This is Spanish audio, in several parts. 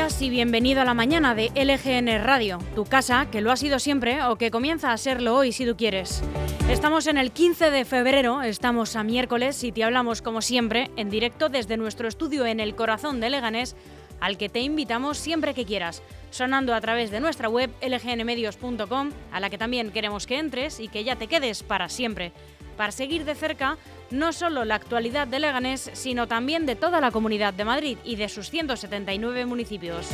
y bienvenido a la mañana de LGN Radio, tu casa, que lo ha sido siempre o que comienza a serlo hoy si tú quieres. Estamos en el 15 de febrero, estamos a miércoles y te hablamos como siempre en directo desde nuestro estudio en el corazón de Leganés, al que te invitamos siempre que quieras, sonando a través de nuestra web lgnmedios.com, a la que también queremos que entres y que ya te quedes para siempre, para seguir de cerca no solo la actualidad de Leganés, sino también de toda la comunidad de Madrid y de sus 179 municipios.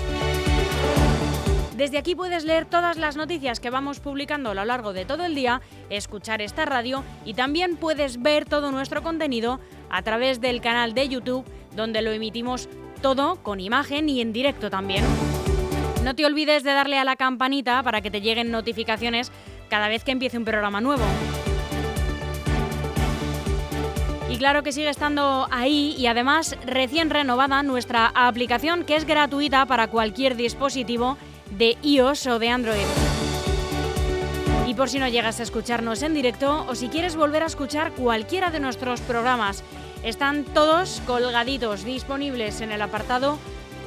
Desde aquí puedes leer todas las noticias que vamos publicando a lo largo de todo el día, escuchar esta radio y también puedes ver todo nuestro contenido a través del canal de YouTube, donde lo emitimos todo con imagen y en directo también. No te olvides de darle a la campanita para que te lleguen notificaciones cada vez que empiece un programa nuevo. Y claro que sigue estando ahí y además recién renovada nuestra aplicación que es gratuita para cualquier dispositivo de iOS o de Android. Y por si no llegas a escucharnos en directo o si quieres volver a escuchar cualquiera de nuestros programas, están todos colgaditos disponibles en el apartado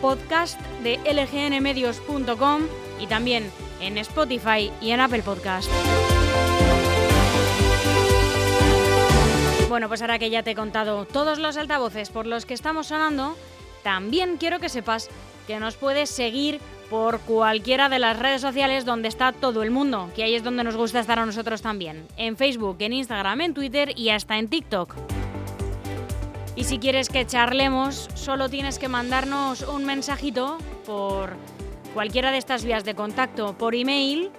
podcast de lgnmedios.com y también en Spotify y en Apple Podcast. Bueno, pues ahora que ya te he contado todos los altavoces por los que estamos sonando, también quiero que sepas que nos puedes seguir por cualquiera de las redes sociales donde está todo el mundo, que ahí es donde nos gusta estar a nosotros también. En Facebook, en Instagram, en Twitter y hasta en TikTok. Y si quieres que charlemos, solo tienes que mandarnos un mensajito por cualquiera de estas vías de contacto, por email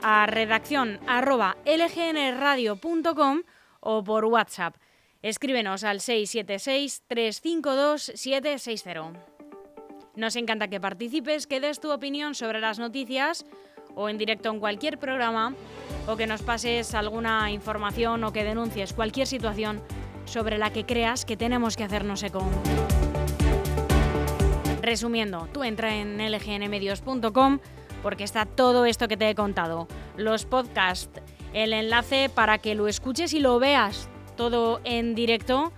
a redacción lgnradio.com o por WhatsApp. Escríbenos al 676-352-760. Nos encanta que participes, que des tu opinión sobre las noticias o en directo en cualquier programa o que nos pases alguna información o que denuncies cualquier situación sobre la que creas que tenemos que hacernos eco. Resumiendo, tú entra en lgnmedios.com porque está todo esto que te he contado. Los podcasts, el enlace para que lo escuches y lo veas todo en directo,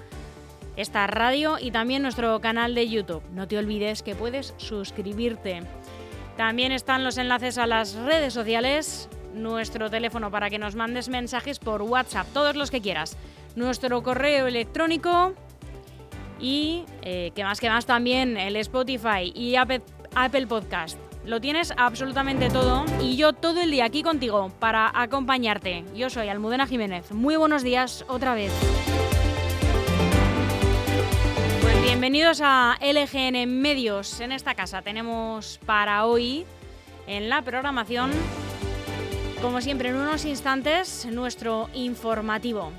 esta radio y también nuestro canal de YouTube. No te olvides que puedes suscribirte. También están los enlaces a las redes sociales, nuestro teléfono para que nos mandes mensajes por WhatsApp, todos los que quieras, nuestro correo electrónico y, eh, que más que más, también el Spotify y Apple Podcast. Lo tienes absolutamente todo y yo todo el día aquí contigo para acompañarte. Yo soy Almudena Jiménez. Muy buenos días otra vez. Pues bienvenidos a LGN Medios. En esta casa tenemos para hoy en la programación, como siempre en unos instantes, nuestro informativo.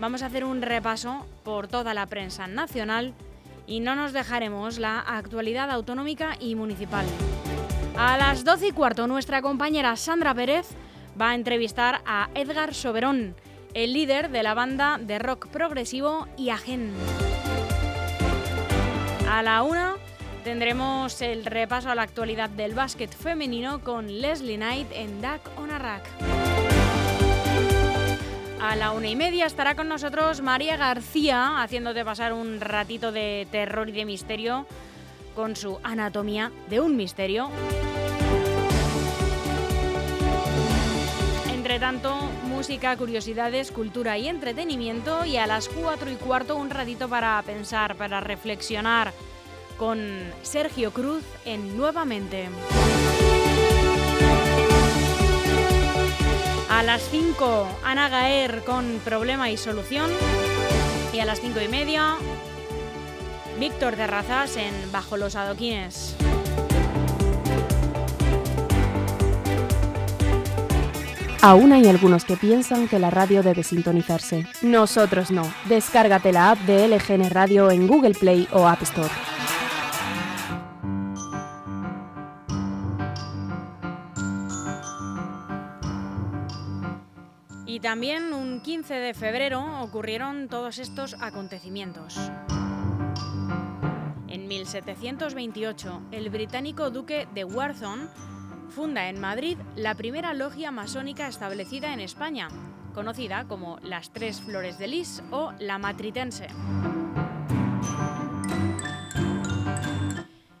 Vamos a hacer un repaso por toda la prensa nacional y no nos dejaremos la actualidad autonómica y municipal. A las 12 y cuarto, nuestra compañera Sandra Pérez va a entrevistar a Edgar Soberón, el líder de la banda de rock progresivo Iagen. A la una tendremos el repaso a la actualidad del básquet femenino con Leslie Knight en Duck on a Rack. A la una y media estará con nosotros María García haciéndote pasar un ratito de terror y de misterio con su anatomía de un misterio. Entre tanto, música, curiosidades, cultura y entretenimiento y a las 4 y cuarto un ratito para pensar, para reflexionar con Sergio Cruz en Nuevamente. A las 5, Ana Gaer con Problema y Solución. Y a las 5 y media, Víctor Terrazas en Bajo los Adoquines. Aún hay algunos que piensan que la radio debe sintonizarse. Nosotros no. Descárgate la app de LGN Radio en Google Play o App Store. Y también un 15 de febrero ocurrieron todos estos acontecimientos. En 1728, el británico duque de Warthon funda en Madrid la primera logia masónica establecida en España, conocida como las Tres Flores de Lis o la Matritense.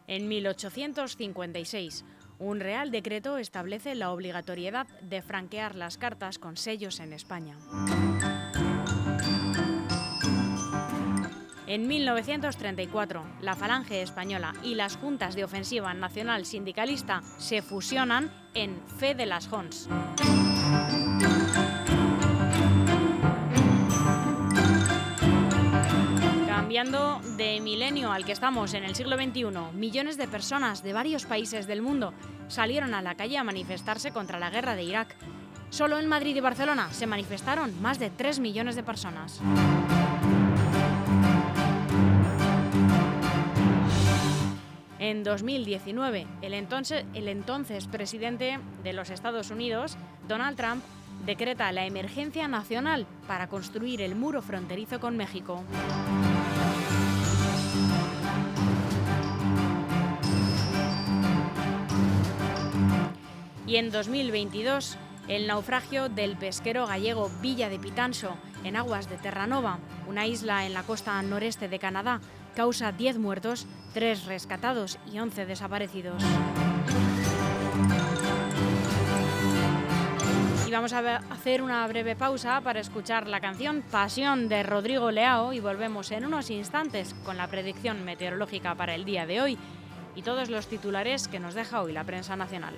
En 1856, un real decreto establece la obligatoriedad de franquear las cartas con sellos en España. En 1934, la Falange Española y las Juntas de Ofensiva Nacional Sindicalista se fusionan en Fe de las Jons. Cambiando de milenio al que estamos en el siglo XXI, millones de personas de varios países del mundo salieron a la calle a manifestarse contra la guerra de Irak. Solo en Madrid y Barcelona se manifestaron más de 3 millones de personas. En 2019, el entonces, el entonces presidente de los Estados Unidos, Donald Trump, decreta la emergencia nacional para construir el muro fronterizo con México. Y en 2022, el naufragio del pesquero gallego Villa de Pitanso, en aguas de Terranova, una isla en la costa noreste de Canadá, causa 10 muertos, 3 rescatados y 11 desaparecidos. Y vamos a hacer una breve pausa para escuchar la canción Pasión de Rodrigo Leao y volvemos en unos instantes con la predicción meteorológica para el día de hoy y todos los titulares que nos deja hoy la prensa nacional.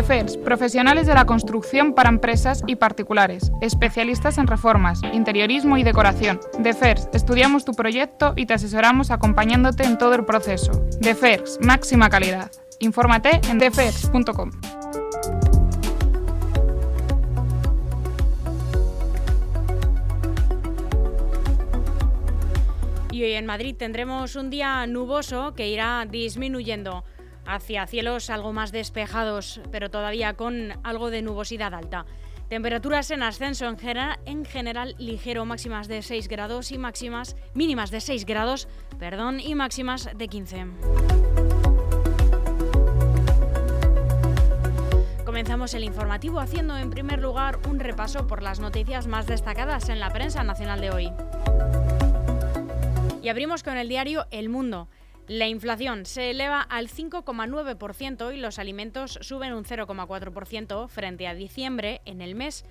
DEFERS, profesionales de la construcción para empresas y particulares, especialistas en reformas, interiorismo y decoración. DEFERS, estudiamos tu proyecto y te asesoramos acompañándote en todo el proceso. DEFERS, máxima calidad. Infórmate en defers.com. Y hoy en Madrid tendremos un día nuboso que irá disminuyendo hacia cielos algo más despejados, pero todavía con algo de nubosidad alta. Temperaturas en ascenso en general, en general ligero, máximas de 6 grados y máximas mínimas de 6 grados, perdón, y máximas de 15. Comenzamos el informativo haciendo en primer lugar un repaso por las noticias más destacadas en la prensa nacional de hoy. Y abrimos con el diario El Mundo. La inflación se eleva al 5,9% y los alimentos suben un 0,4% frente a diciembre en el mes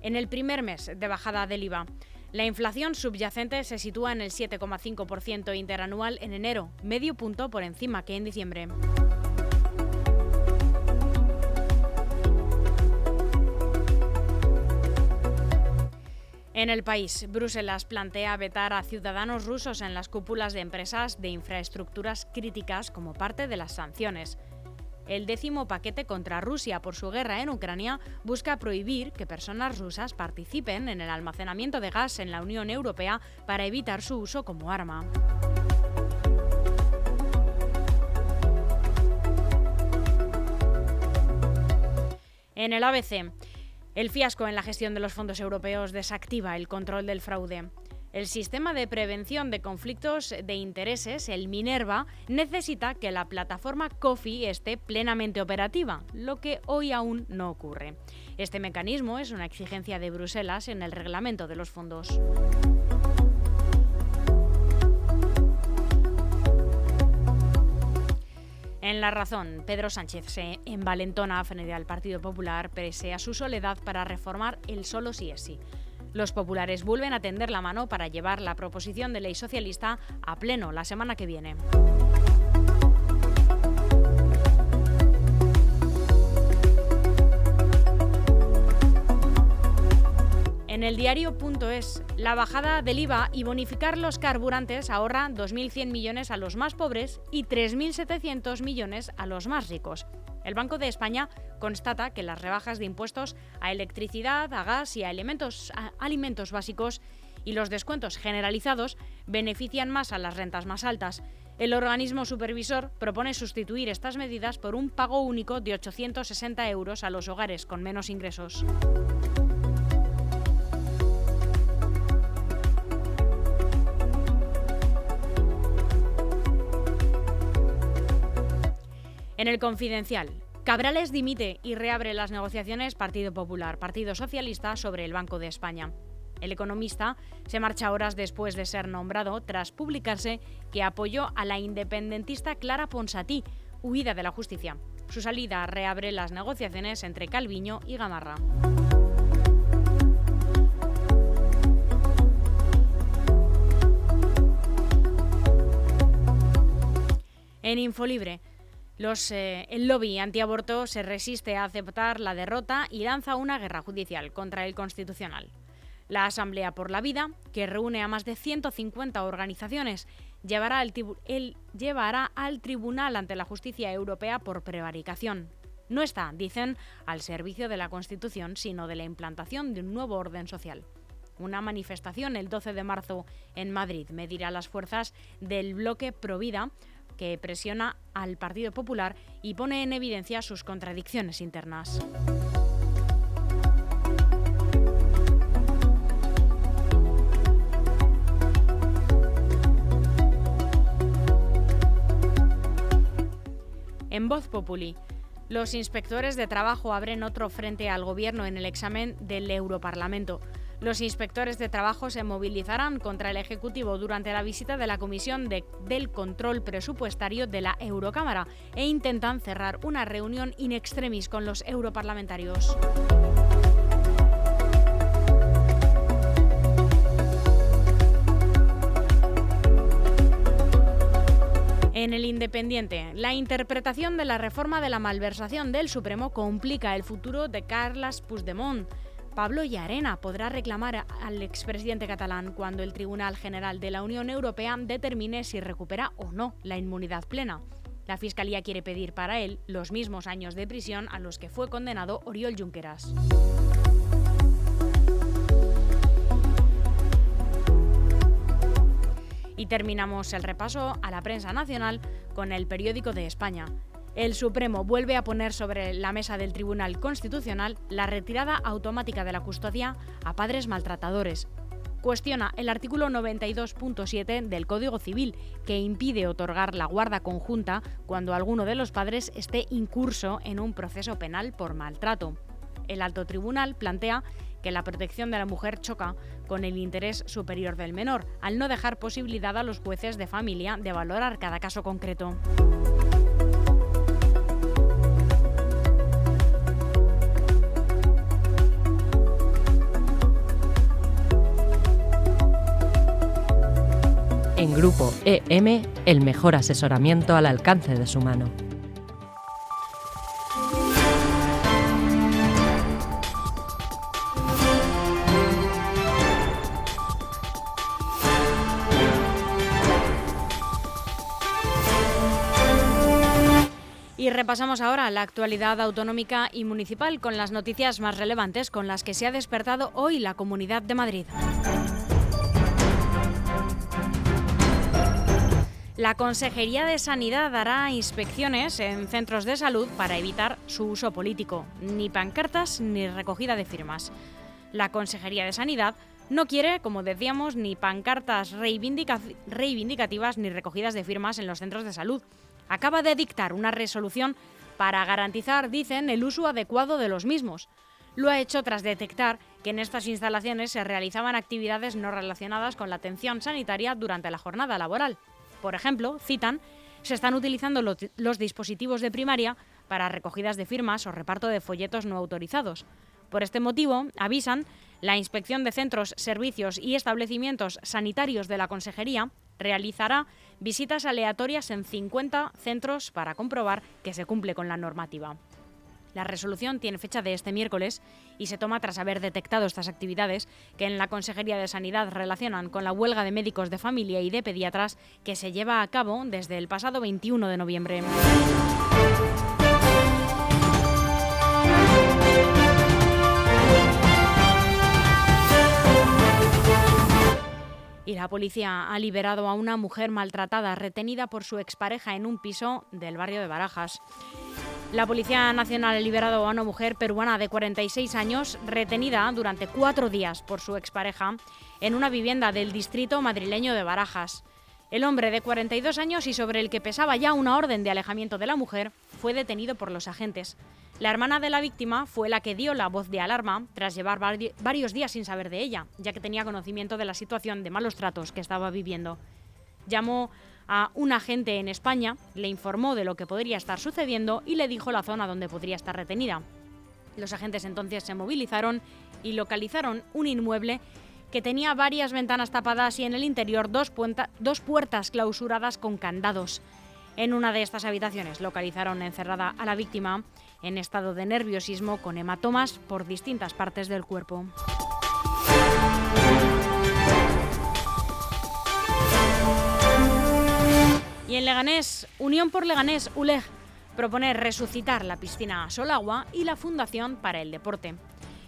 en el primer mes de bajada del IVA. La inflación subyacente se sitúa en el 7,5% interanual en enero, medio punto por encima que en diciembre. En el país, Bruselas plantea vetar a ciudadanos rusos en las cúpulas de empresas de infraestructuras críticas como parte de las sanciones. El décimo paquete contra Rusia por su guerra en Ucrania busca prohibir que personas rusas participen en el almacenamiento de gas en la Unión Europea para evitar su uso como arma. En el ABC, el fiasco en la gestión de los fondos europeos desactiva el control del fraude. El sistema de prevención de conflictos de intereses, el Minerva, necesita que la plataforma COFI esté plenamente operativa, lo que hoy aún no ocurre. Este mecanismo es una exigencia de Bruselas en el reglamento de los fondos. En La Razón, Pedro Sánchez se envalentona frente al Partido Popular pese a su soledad para reformar el solo sí es sí. Los populares vuelven a tender la mano para llevar la proposición de ley socialista a pleno la semana que viene. En el diario.es, la bajada del IVA y bonificar los carburantes ahorra 2.100 millones a los más pobres y 3.700 millones a los más ricos. El Banco de España constata que las rebajas de impuestos a electricidad, a gas y a alimentos, a alimentos básicos y los descuentos generalizados benefician más a las rentas más altas. El organismo supervisor propone sustituir estas medidas por un pago único de 860 euros a los hogares con menos ingresos. En el confidencial, Cabrales dimite y reabre las negociaciones Partido Popular, Partido Socialista sobre el Banco de España. El economista se marcha horas después de ser nombrado tras publicarse que apoyó a la independentista Clara Ponsatí, huida de la justicia. Su salida reabre las negociaciones entre Calviño y Gamarra. En Infolibre, eh, el lobby antiaborto se resiste a aceptar la derrota y lanza una guerra judicial contra el Constitucional. La Asamblea por la Vida, que reúne a más de 150 organizaciones, llevará al, llevará al tribunal ante la justicia europea por prevaricación. No está, dicen, al servicio de la Constitución, sino de la implantación de un nuevo orden social. Una manifestación el 12 de marzo en Madrid medirá las fuerzas del bloque Provida que presiona al Partido Popular y pone en evidencia sus contradicciones internas. En Voz Populi, los inspectores de trabajo abren otro frente al gobierno en el examen del Europarlamento. Los inspectores de trabajo se movilizarán contra el Ejecutivo durante la visita de la Comisión del Control Presupuestario de la Eurocámara e intentan cerrar una reunión in extremis con los europarlamentarios. En el Independiente, la interpretación de la reforma de la malversación del Supremo complica el futuro de Carles Puigdemont. Pablo Llarena podrá reclamar al expresidente catalán cuando el Tribunal General de la Unión Europea determine si recupera o no la inmunidad plena. La Fiscalía quiere pedir para él los mismos años de prisión a los que fue condenado Oriol Junqueras. Y terminamos el repaso a la prensa nacional con el periódico de España. El Supremo vuelve a poner sobre la mesa del Tribunal Constitucional la retirada automática de la custodia a padres maltratadores. Cuestiona el artículo 92.7 del Código Civil, que impide otorgar la guarda conjunta cuando alguno de los padres esté incurso en un proceso penal por maltrato. El alto tribunal plantea que la protección de la mujer choca con el interés superior del menor, al no dejar posibilidad a los jueces de familia de valorar cada caso concreto. En Grupo EM, el mejor asesoramiento al alcance de su mano. Y repasamos ahora la actualidad autonómica y municipal con las noticias más relevantes con las que se ha despertado hoy la Comunidad de Madrid. La Consejería de Sanidad hará inspecciones en centros de salud para evitar su uso político, ni pancartas ni recogida de firmas. La Consejería de Sanidad no quiere, como decíamos, ni pancartas reivindicativas ni recogidas de firmas en los centros de salud. Acaba de dictar una resolución para garantizar, dicen, el uso adecuado de los mismos. Lo ha hecho tras detectar que en estas instalaciones se realizaban actividades no relacionadas con la atención sanitaria durante la jornada laboral. Por ejemplo, citan, se están utilizando los, dispositivos de primaria para recogidas de firmas o reparto de folletos no autorizados. Por este motivo, avisan, la Inspección de Centros, Servicios y Establecimientos Sanitarios de la Consejería realizará visitas aleatorias en 50 centros para comprobar que se cumple con la normativa. La resolución tiene fecha de este miércoles y se toma tras haber detectado estas actividades que en la Consejería de Sanidad relacionan con la huelga de médicos de familia y de pediatras que se lleva a cabo desde el pasado 21 de noviembre. Y la policía ha liberado a una mujer maltratada retenida por su expareja en un piso del barrio de Barajas. La Policía Nacional ha liberado a una mujer peruana de 46 años retenida durante cuatro días por su expareja en una vivienda del distrito madrileño de Barajas. El hombre de 42 años y sobre el que pesaba ya una orden de alejamiento de la mujer fue detenido por los agentes. La hermana de la víctima fue la que dio la voz de alarma tras llevar varios días sin saber de ella, ya que tenía conocimiento de la situación de malos tratos que estaba viviendo. Llamó a un agente en España, le informó de lo que podría estar sucediendo y le dijo la zona donde podría estar retenida. Los agentes entonces se movilizaron y localizaron un inmueble que tenía varias ventanas tapadas y en el interior dos, dos puertas clausuradas con candados. En una de estas habitaciones localizaron encerrada a la víctima en estado de nerviosismo con hematomas por distintas partes del cuerpo. Y en Leganés, Unión por Leganés, ULEG, propone resucitar la piscina Solagua y la Fundación para el Deporte.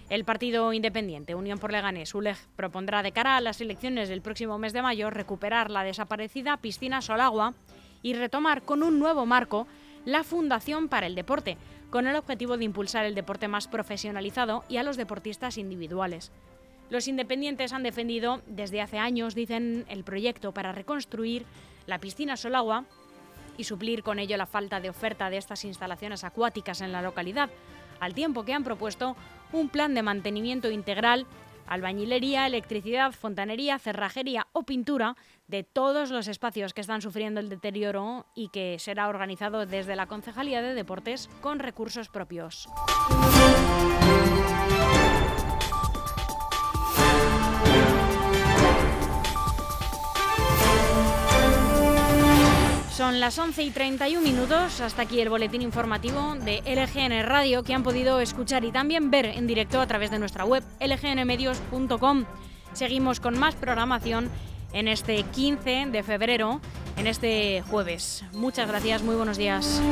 El partido independiente Unión por Leganés, ULEG, propondrá de cara a las elecciones del próximo mes de mayo recuperar la desaparecida piscina Solagua y retomar con un nuevo marco la Fundación para el Deporte, con el objetivo de impulsar el deporte más profesionalizado y a los deportistas individuales. Los independientes han defendido desde hace años, dicen, el proyecto para reconstruir la piscina Solagua y suplir con ello la falta de oferta de estas instalaciones acuáticas en la localidad, al tiempo que han propuesto un plan de mantenimiento integral, albañilería, electricidad, fontanería, cerrajería o pintura de todos los espacios que están sufriendo el deterioro y que será organizado desde la Concejalía de Deportes con recursos propios. Son las 11 y 31 minutos, hasta aquí el boletín informativo de LGN Radio que han podido escuchar y también ver en directo a través de nuestra web lgnmedios.com. Seguimos con más programación en este 15 de febrero, en este jueves. Muchas gracias, muy buenos días.